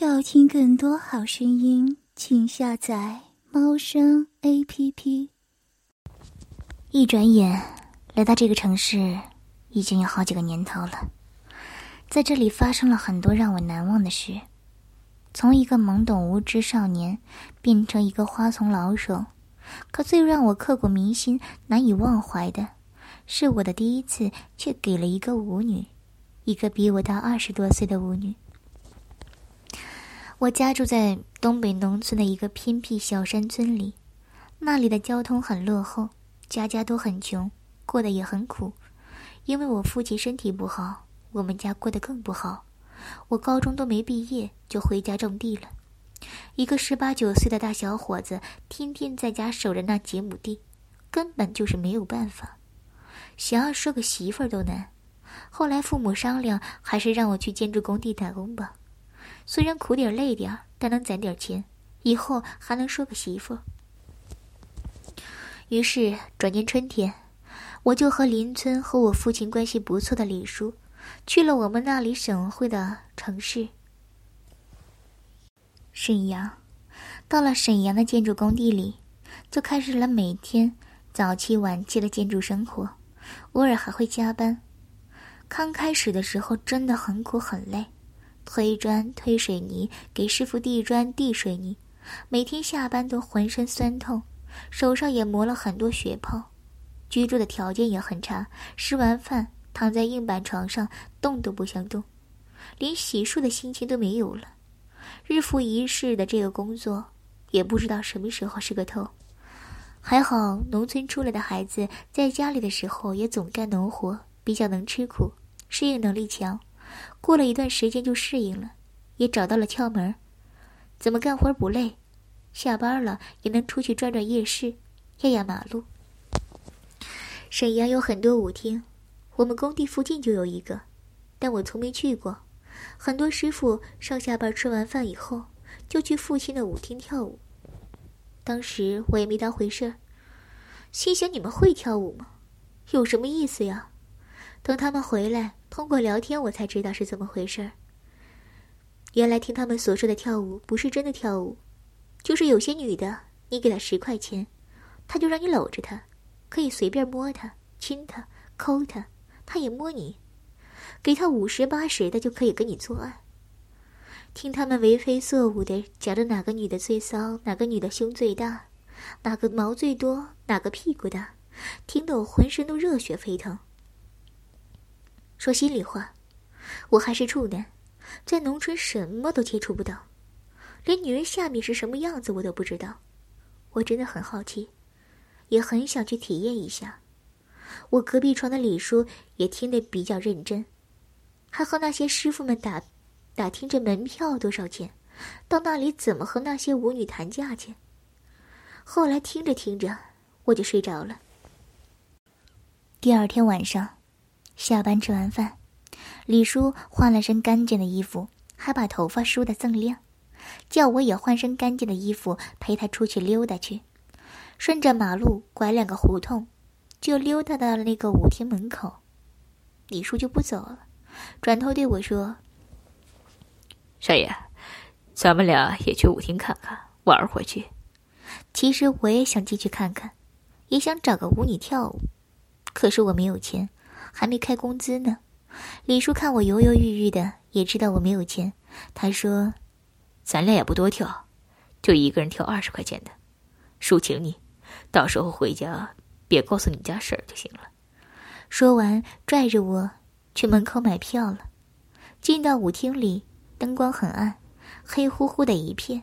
要听更多好声音，请下载猫声 A P P。一转眼来到这个城市，已经有好几个年头了。在这里发生了很多让我难忘的事，从一个懵懂无知少年变成一个花丛老手。可最让我刻骨铭心、难以忘怀的，是我的第一次却给了一个舞女，一个比我大二十多岁的舞女。我家住在东北农村的一个偏僻小山村里，那里的交通很落后，家家都很穷，过得也很苦。因为我父亲身体不好，我们家过得更不好。我高中都没毕业就回家种地了。一个十八九岁的大小伙子，天天在家守着那几亩地，根本就是没有办法。想要说个媳妇儿都难。后来父母商量，还是让我去建筑工地打工吧。虽然苦点累点但能攒点钱，以后还能说个媳妇。于是转年春天，我就和邻村和我父亲关系不错的李叔，去了我们那里省会的城市沈阳。到了沈阳的建筑工地里，就开始了每天早期晚期的建筑生活，偶尔还会加班。刚开始的时候真的很苦很累。推砖、推水泥，给师傅递砖、递水泥，每天下班都浑身酸痛，手上也磨了很多血泡。居住的条件也很差，吃完饭躺在硬板床上动都不想动，连洗漱的心情都没有了。日复一日的这个工作，也不知道什么时候是个头。还好，农村出来的孩子在家里的时候也总干农活，比较能吃苦，适应能力强。过了一段时间就适应了，也找到了窍门怎么干活不累，下班了也能出去转转夜市，压压马路。沈阳有很多舞厅，我们工地附近就有一个，但我从没去过。很多师傅上下班吃完饭以后，就去附近的舞厅跳舞。当时我也没当回事儿，心想你们会跳舞吗？有什么意思呀？等他们回来。通过聊天，我才知道是怎么回事儿。原来听他们所说的跳舞，不是真的跳舞，就是有些女的，你给她十块钱，她就让你搂着她，可以随便摸她、亲她、抠她，她也摸你。给她五十八十的，就可以跟你做爱。听他们为非作舞的讲着哪个女的最骚，哪个女的胸最大，哪个毛最多，哪个屁股大，听得我浑身都热血沸腾。说心里话，我还是处男，在农村什么都接触不到，连女人下面是什么样子我都不知道。我真的很好奇，也很想去体验一下。我隔壁床的李叔也听得比较认真，还和那些师傅们打打听着门票多少钱，到那里怎么和那些舞女谈价钱。后来听着听着，我就睡着了。第二天晚上。下班吃完饭，李叔换了身干净的衣服，还把头发梳得锃亮，叫我也换身干净的衣服陪他出去溜达去。顺着马路拐两个胡同，就溜达到了那个舞厅门口。李叔就不走了，转头对我说：“少爷，咱们俩也去舞厅看看，玩会去。”其实我也想进去看看，也想找个舞女跳舞，可是我没有钱。还没开工资呢，李叔看我犹犹豫豫的，也知道我没有钱。他说：“咱俩也不多跳，就一个人跳二十块钱的，叔请你，到时候回家别告诉你家婶儿就行了。”说完，拽着我去门口买票了。进到舞厅里，灯光很暗，黑乎乎的一片，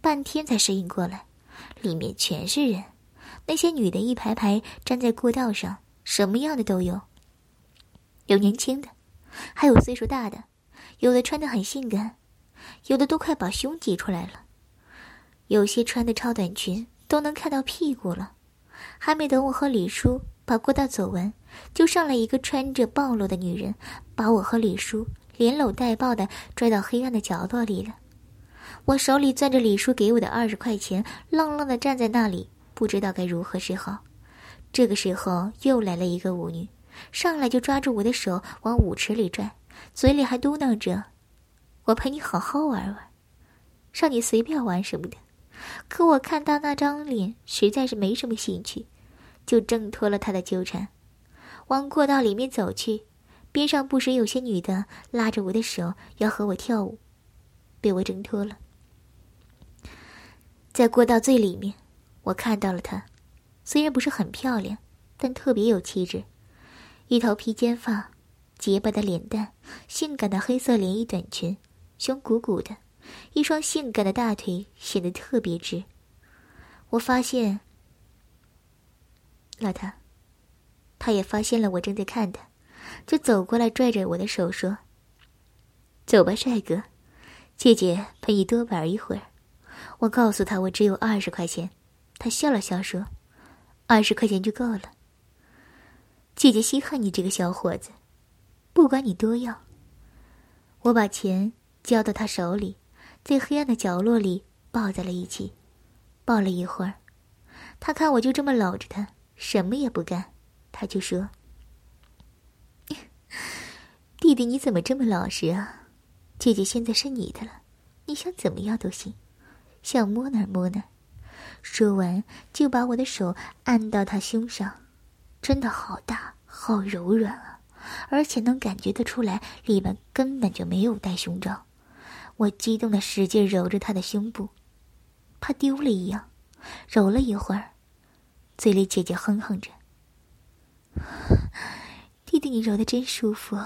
半天才适应过来，里面全是人，那些女的一排排站在过道上，什么样的都有。有年轻的，还有岁数大的，有的穿的很性感，有的都快把胸挤出来了，有些穿的超短裙都能看到屁股了。还没等我和李叔把过道走完，就上来一个穿着暴露的女人，把我和李叔连搂带抱的拽到黑暗的角落里了。我手里攥着李叔给我的二十块钱，愣愣的站在那里，不知道该如何是好。这个时候，又来了一个舞女。上来就抓住我的手往舞池里拽，嘴里还嘟囔着：“我陪你好好玩玩。”让你随便玩什么的。可我看他那张脸，实在是没什么兴趣，就挣脱了他的纠缠，往过道里面走去。边上不时有些女的拉着我的手要和我跳舞，被我挣脱了。在过道最里面，我看到了她，虽然不是很漂亮，但特别有气质，一头披肩发，洁白的脸蛋，性感的黑色连衣短裙，胸鼓鼓的。一双性感的大腿显得特别直。我发现，老大，他也发现了我正在看他，就走过来拽着我的手说：“走吧，帅哥，姐姐陪你多玩一会儿。”我告诉他我只有二十块钱，他笑了笑说：“二十块钱就够了。”姐姐稀罕你这个小伙子，不管你多要。我把钱交到他手里。在黑暗的角落里抱在了一起，抱了一会儿，他看我就这么搂着他，什么也不干，他就说：“ 弟弟你怎么这么老实啊？姐姐现在是你的了，你想怎么样都行，想摸哪摸哪。”说完就把我的手按到他胸上，真的好大，好柔软啊，而且能感觉得出来里面根本就没有带胸罩。我激动的使劲揉着他的胸部，怕丢了一样，揉了一会儿，嘴里姐姐哼哼着：“弟弟，你揉的真舒服，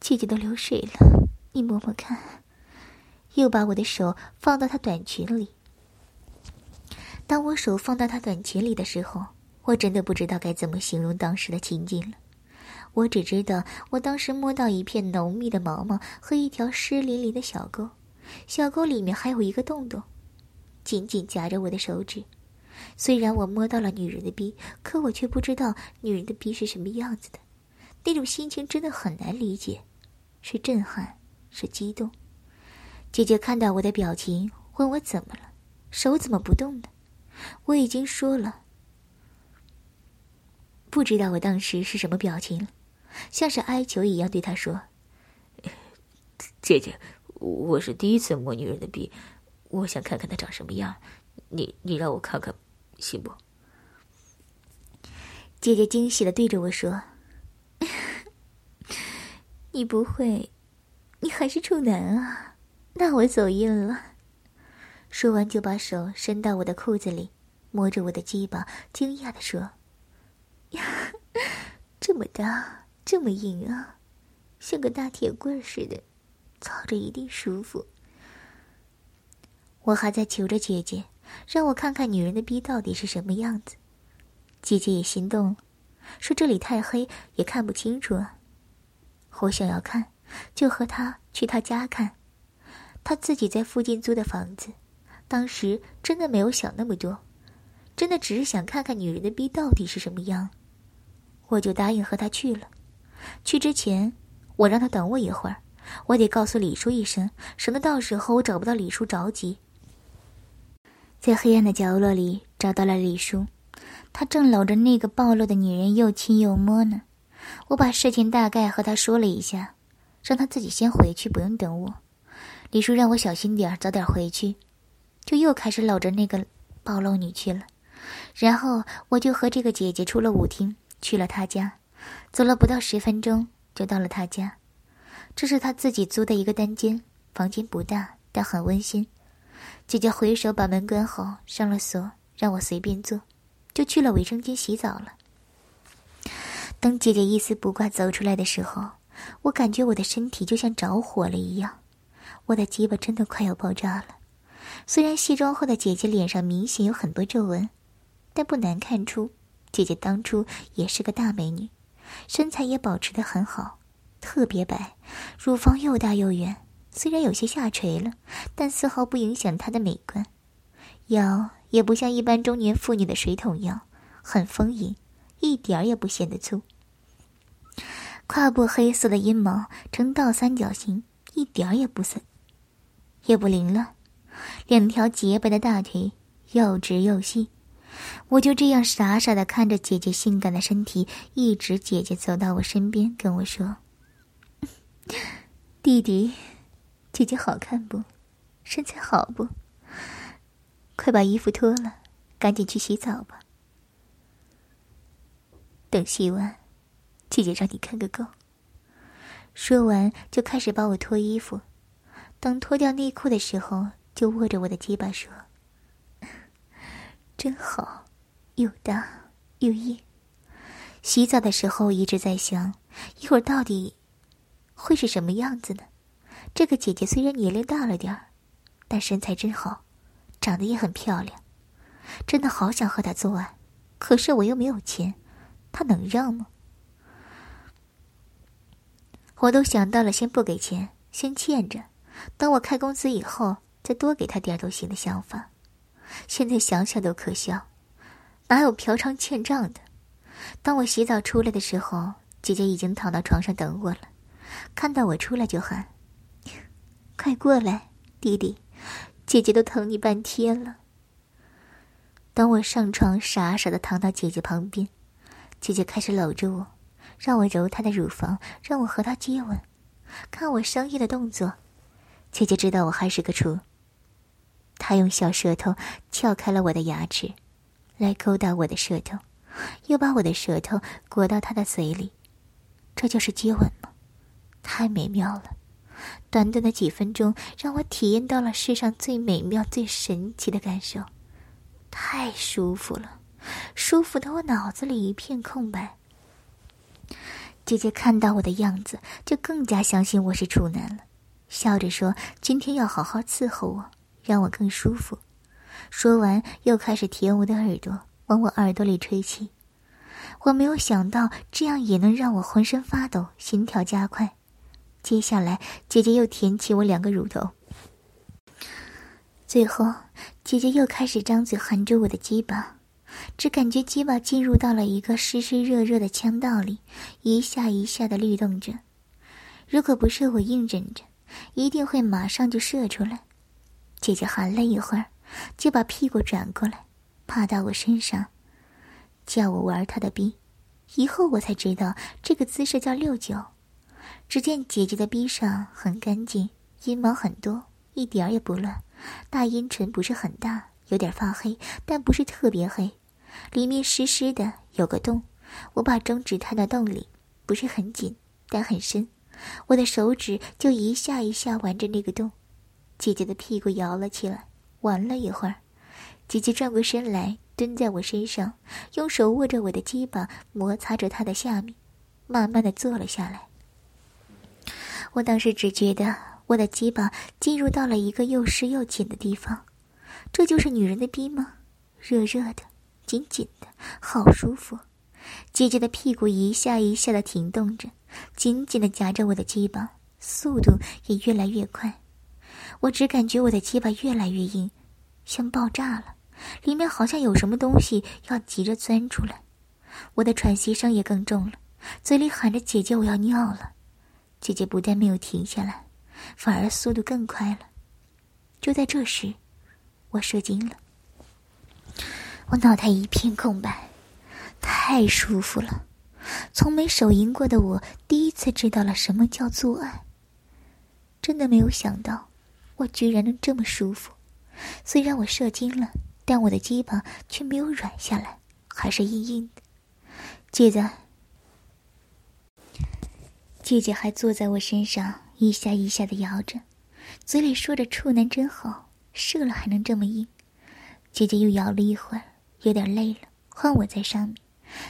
姐姐都流水了，你摸摸看。”又把我的手放到她短裙里。当我手放到她短裙里的时候，我真的不知道该怎么形容当时的情景了。我只知道，我当时摸到一片浓密的毛毛和一条湿淋淋的小沟，小沟里面还有一个洞洞，紧紧夹着我的手指。虽然我摸到了女人的逼，可我却不知道女人的逼是什么样子的。那种心情真的很难理解，是震撼，是激动。姐姐看到我的表情，问我怎么了，手怎么不动呢？我已经说了，不知道我当时是什么表情。像是哀求一样对他说：“姐姐，我是第一次摸女人的逼，我想看看她长什么样，你你让我看看，行不？”姐姐惊喜的对着我说：“你不会，你还是处男啊？那我走运了。”说完就把手伸到我的裤子里，摸着我的鸡巴，惊讶的说：“，这么大！”这么硬啊，像个大铁棍似的，操着一定舒服。我还在求着姐姐，让我看看女人的逼到底是什么样子。姐姐也心动了，说这里太黑，也看不清楚啊。我想要看，就和她去她家看。她自己在附近租的房子，当时真的没有想那么多，真的只是想看看女人的逼到底是什么样。我就答应和他去了。去之前，我让他等我一会儿，我得告诉李叔一声，省得到时候我找不到李叔着急。在黑暗的角落里找到了李叔，他正搂着那个暴露的女人又亲又摸呢。我把事情大概和他说了一下，让他自己先回去，不用等我。李叔让我小心点早点回去，就又开始搂着那个暴露女去了。然后我就和这个姐姐出了舞厅，去了他家。走了不到十分钟，就到了他家。这是他自己租的一个单间，房间不大，但很温馨。姐姐回手把门关好，上了锁，让我随便坐，就去了卫生间洗澡了。等姐姐一丝不挂走出来的时候，我感觉我的身体就像着火了一样，我的鸡巴真的快要爆炸了。虽然卸妆后的姐姐脸上明显有很多皱纹，但不难看出，姐姐当初也是个大美女。身材也保持得很好，特别白，乳房又大又圆，虽然有些下垂了，但丝毫不影响她的美观。腰也不像一般中年妇女的水桶腰，很丰盈，一点儿也不显得粗。胯部黑色的阴毛呈倒三角形，一点儿也不森，也不凌乱。两条洁白的大腿又直又细。我就这样傻傻的看着姐姐性感的身体，一直姐姐走到我身边跟我说：“弟弟，姐姐好看不？身材好不？快把衣服脱了，赶紧去洗澡吧。等洗完，姐姐让你看个够。说完，就开始帮我脱衣服。等脱掉内裤的时候，就握着我的鸡巴说：“真好，又大又硬。”洗澡的时候一直在想，一会儿到底会是什么样子呢？这个姐姐虽然年龄大了点儿，但身材真好，长得也很漂亮，真的好想和她做爱，可是我又没有钱，她能让吗？我都想到了，先不给钱，先欠着，等我开工资以后再多给她点都行的想法。现在想想都可笑，哪有嫖娼欠账的？当我洗澡出来的时候，姐姐已经躺到床上等我了，看到我出来就喊：“快过来，弟弟，姐姐都疼你半天了。”当我上床，傻傻的躺到姐姐旁边，姐姐开始搂着我。让我揉她的乳房，让我和她接吻，看我生硬的动作。姐姐知道我还是个处。他用小舌头撬开了我的牙齿，来勾搭我的舌头，又把我的舌头裹到他的嘴里。这就是接吻吗？太美妙了！短短的几分钟，让我体验到了世上最美妙、最神奇的感受，太舒服了，舒服的我脑子里一片空白。姐姐看到我的样子，就更加相信我是处男了，笑着说：“今天要好好伺候我，让我更舒服。”说完，又开始舔我的耳朵，往我耳朵里吹气。我没有想到这样也能让我浑身发抖，心跳加快。接下来，姐姐又舔起我两个乳头，最后，姐姐又开始张嘴含着我的鸡巴。只感觉鸡巴进入到了一个湿湿热热的腔道里，一下一下的律动着。如果不是我硬忍着，一定会马上就射出来。姐姐含了一会儿，就把屁股转过来，趴到我身上，叫我玩她的逼。以后我才知道这个姿势叫六九。只见姐姐的逼上很干净，阴毛很多，一点儿也不乱。大阴唇不是很大，有点发黑，但不是特别黑。里面湿湿的，有个洞，我把中指探到洞里，不是很紧，但很深。我的手指就一下一下玩着那个洞。姐姐的屁股摇了起来，玩了一会儿，姐姐转过身来，蹲在我身上，用手握着我的鸡巴，摩擦着她的下面，慢慢的坐了下来。我当时只觉得我的鸡巴进入到了一个又湿又紧的地方，这就是女人的逼吗？热热的。紧紧的，好舒服。姐姐的屁股一下一下的停动着，紧紧的夹着我的鸡巴，速度也越来越快。我只感觉我的鸡巴越来越硬，像爆炸了，里面好像有什么东西要急着钻出来。我的喘息声也更重了，嘴里喊着：“姐姐，我要尿了。”姐姐不但没有停下来，反而速度更快了。就在这时，我射精了。我脑袋一片空白，太舒服了。从没手淫过的我，第一次知道了什么叫做爱。真的没有想到，我居然能这么舒服。虽然我射精了，但我的鸡巴却没有软下来，还是硬硬的。姐姐，姐姐还坐在我身上，一下一下的摇着，嘴里说着“处男真好，射了还能这么硬。”姐姐又摇了一会儿。有点累了，换我在上面，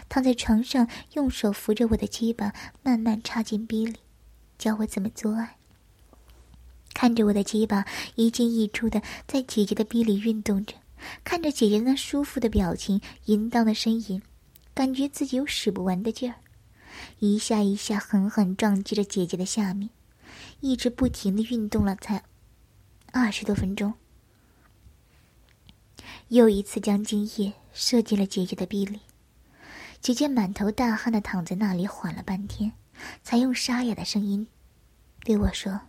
躺在床上，用手扶着我的鸡巴，慢慢插进逼里，教我怎么做爱。看着我的鸡巴一进一出的在姐姐的逼里运动着，看着姐姐那舒服的表情、淫荡的呻吟，感觉自己有使不完的劲儿，一下一下狠狠撞击着姐姐的下面，一直不停的运动了才二十多分钟。又一次将精液射进了姐姐的臂里，姐姐满头大汗的躺在那里，缓了半天，才用沙哑的声音对我说：“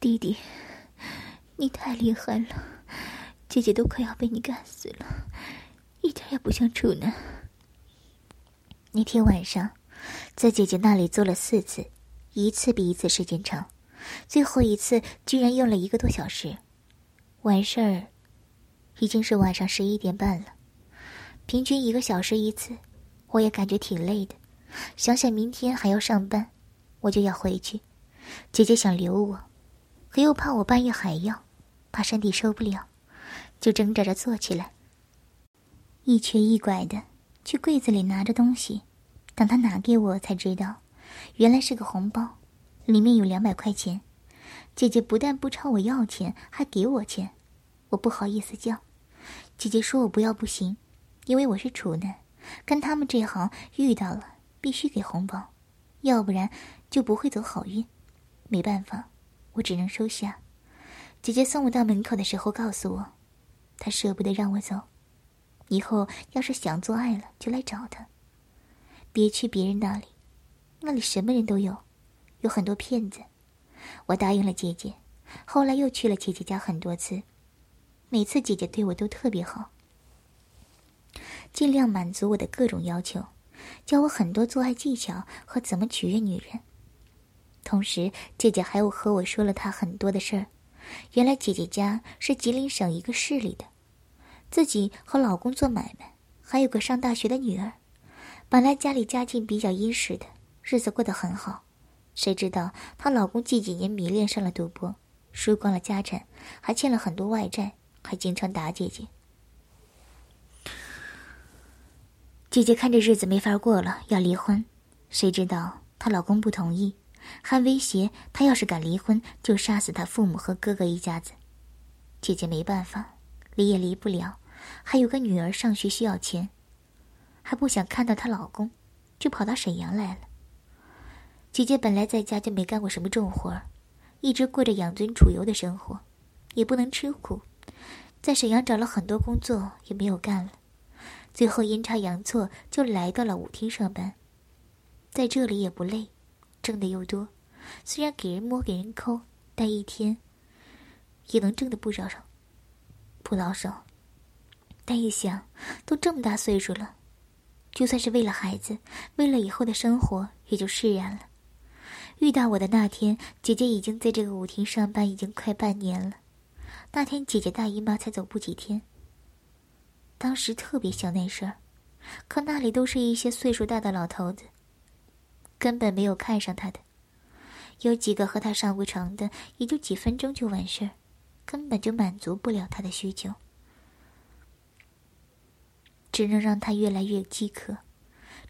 弟弟，你太厉害了，姐姐都快要被你干死了，一点也不像处男。”那天晚上，在姐姐那里做了四次，一次比一次时间长，最后一次居然用了一个多小时。完事儿，已经是晚上十一点半了。平均一个小时一次，我也感觉挺累的。想想明天还要上班，我就要回去。姐姐想留我，可又怕我半夜还要，怕身体受不了，就挣扎着坐起来，一瘸一拐的去柜子里拿着东西。等他拿给我，才知道，原来是个红包，里面有两百块钱。姐姐不但不朝我要钱，还给我钱，我不好意思叫。姐姐说我不要不行，因为我是处男，跟他们这行遇到了必须给红包，要不然就不会走好运。没办法，我只能收下。姐姐送我到门口的时候告诉我，她舍不得让我走，以后要是想做爱了就来找她，别去别人那里，那里什么人都有，有很多骗子。我答应了姐姐，后来又去了姐姐家很多次，每次姐姐对我都特别好，尽量满足我的各种要求，教我很多做爱技巧和怎么取悦女人。同时，姐姐还有和我说了她很多的事儿。原来姐姐家是吉林省一个市里的，自己和老公做买卖，还有个上大学的女儿。本来家里家境比较殷实的，日子过得很好。谁知道她老公近几年迷恋上了赌博，输光了家产，还欠了很多外债，还经常打姐姐。姐姐看这日子没法过了，要离婚。谁知道她老公不同意，还威胁她要是敢离婚，就杀死她父母和哥哥一家子。姐姐没办法，离也离不了，还有个女儿上学需要钱，还不想看到她老公，就跑到沈阳来了。姐姐本来在家就没干过什么重活一直过着养尊处优的生活，也不能吃苦，在沈阳找了很多工作也没有干了，最后阴差阳错就来到了舞厅上班，在这里也不累，挣的又多，虽然给人摸给人抠，但一天也能挣的不少少，不老少，但一想，都这么大岁数了，就算是为了孩子，为了以后的生活，也就释然了。遇到我的那天，姐姐已经在这个舞厅上班已经快半年了。那天姐姐大姨妈才走不几天。当时特别想那事儿，可那里都是一些岁数大的老头子，根本没有看上他的。有几个和他上过床的，也就几分钟就完事儿，根本就满足不了他的需求，只能让他越来越饥渴。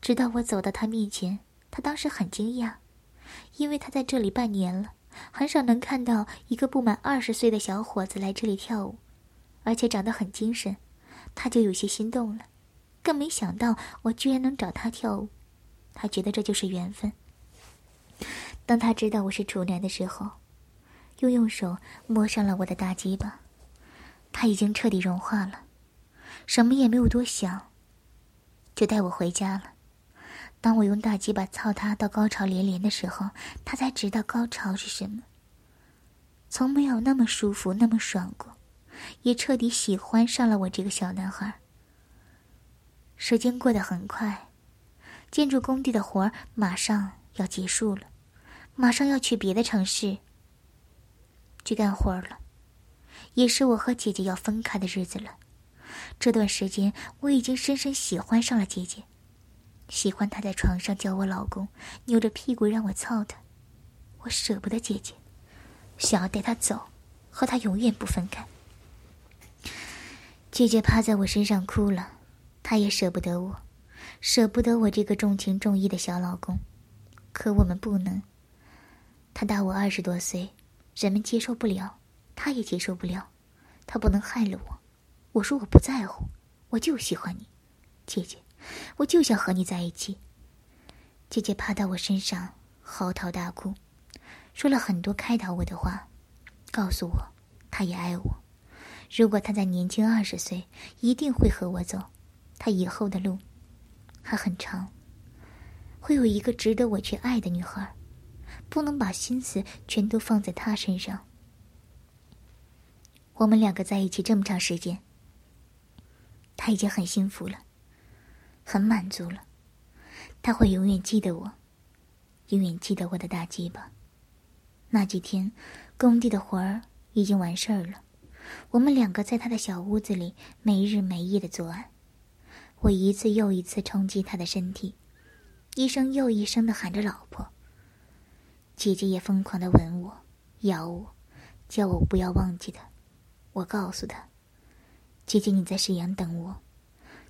直到我走到他面前，他当时很惊讶。因为他在这里半年了，很少能看到一个不满二十岁的小伙子来这里跳舞，而且长得很精神，他就有些心动了。更没想到我居然能找他跳舞，他觉得这就是缘分。当他知道我是处男的时候，又用手摸上了我的大鸡巴，他已经彻底融化了，什么也没有多想，就带我回家了。当我用大鸡巴操他到高潮连连的时候，他才知道高潮是什么。从没有那么舒服、那么爽过，也彻底喜欢上了我这个小男孩。时间过得很快，建筑工地的活儿马上要结束了，马上要去别的城市去干活了，也是我和姐姐要分开的日子了。这段时间，我已经深深喜欢上了姐姐。喜欢她在床上叫我老公，扭着屁股让我操她，我舍不得姐姐，想要带她走，和她永远不分开。姐姐趴在我身上哭了，她也舍不得我，舍不得我这个重情重义的小老公，可我们不能。他大我二十多岁，人们接受不了，他也接受不了，他不能害了我。我说我不在乎，我就喜欢你，姐姐。我就想和你在一起。姐姐趴到我身上嚎啕大哭，说了很多开导我的话，告诉我她也爱我。如果她再年轻二十岁，一定会和我走。她以后的路还很长，会有一个值得我去爱的女孩，不能把心思全都放在她身上。我们两个在一起这么长时间，他已经很幸福了。很满足了，他会永远记得我，永远记得我的大鸡巴。那几天，工地的活儿已经完事儿了，我们两个在他的小屋子里没日没夜的作案。我一次又一次冲击他的身体，一声又一声的喊着“老婆”。姐姐也疯狂的吻我、咬我，叫我不要忘记他。我告诉他：“姐姐，你在沈阳等我，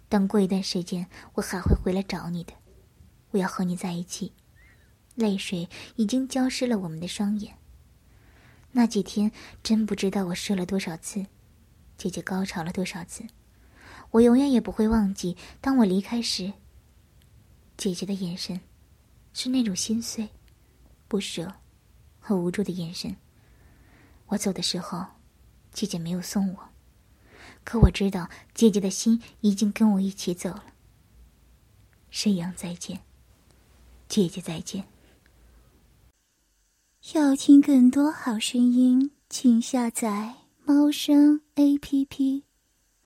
等过一段时间，我还会回来找你的。我要和你在一起。”泪水已经浇湿了我们的双眼。那几天真不知道我射了多少次，姐姐高潮了多少次，我永远也不会忘记。当我离开时，姐姐的眼神是那种心碎、不舍和无助的眼神。我走的时候，姐姐没有送我，可我知道姐姐的心已经跟我一起走了。沈阳再见，姐姐再见。要听更多好声音，请下载猫声 A P P。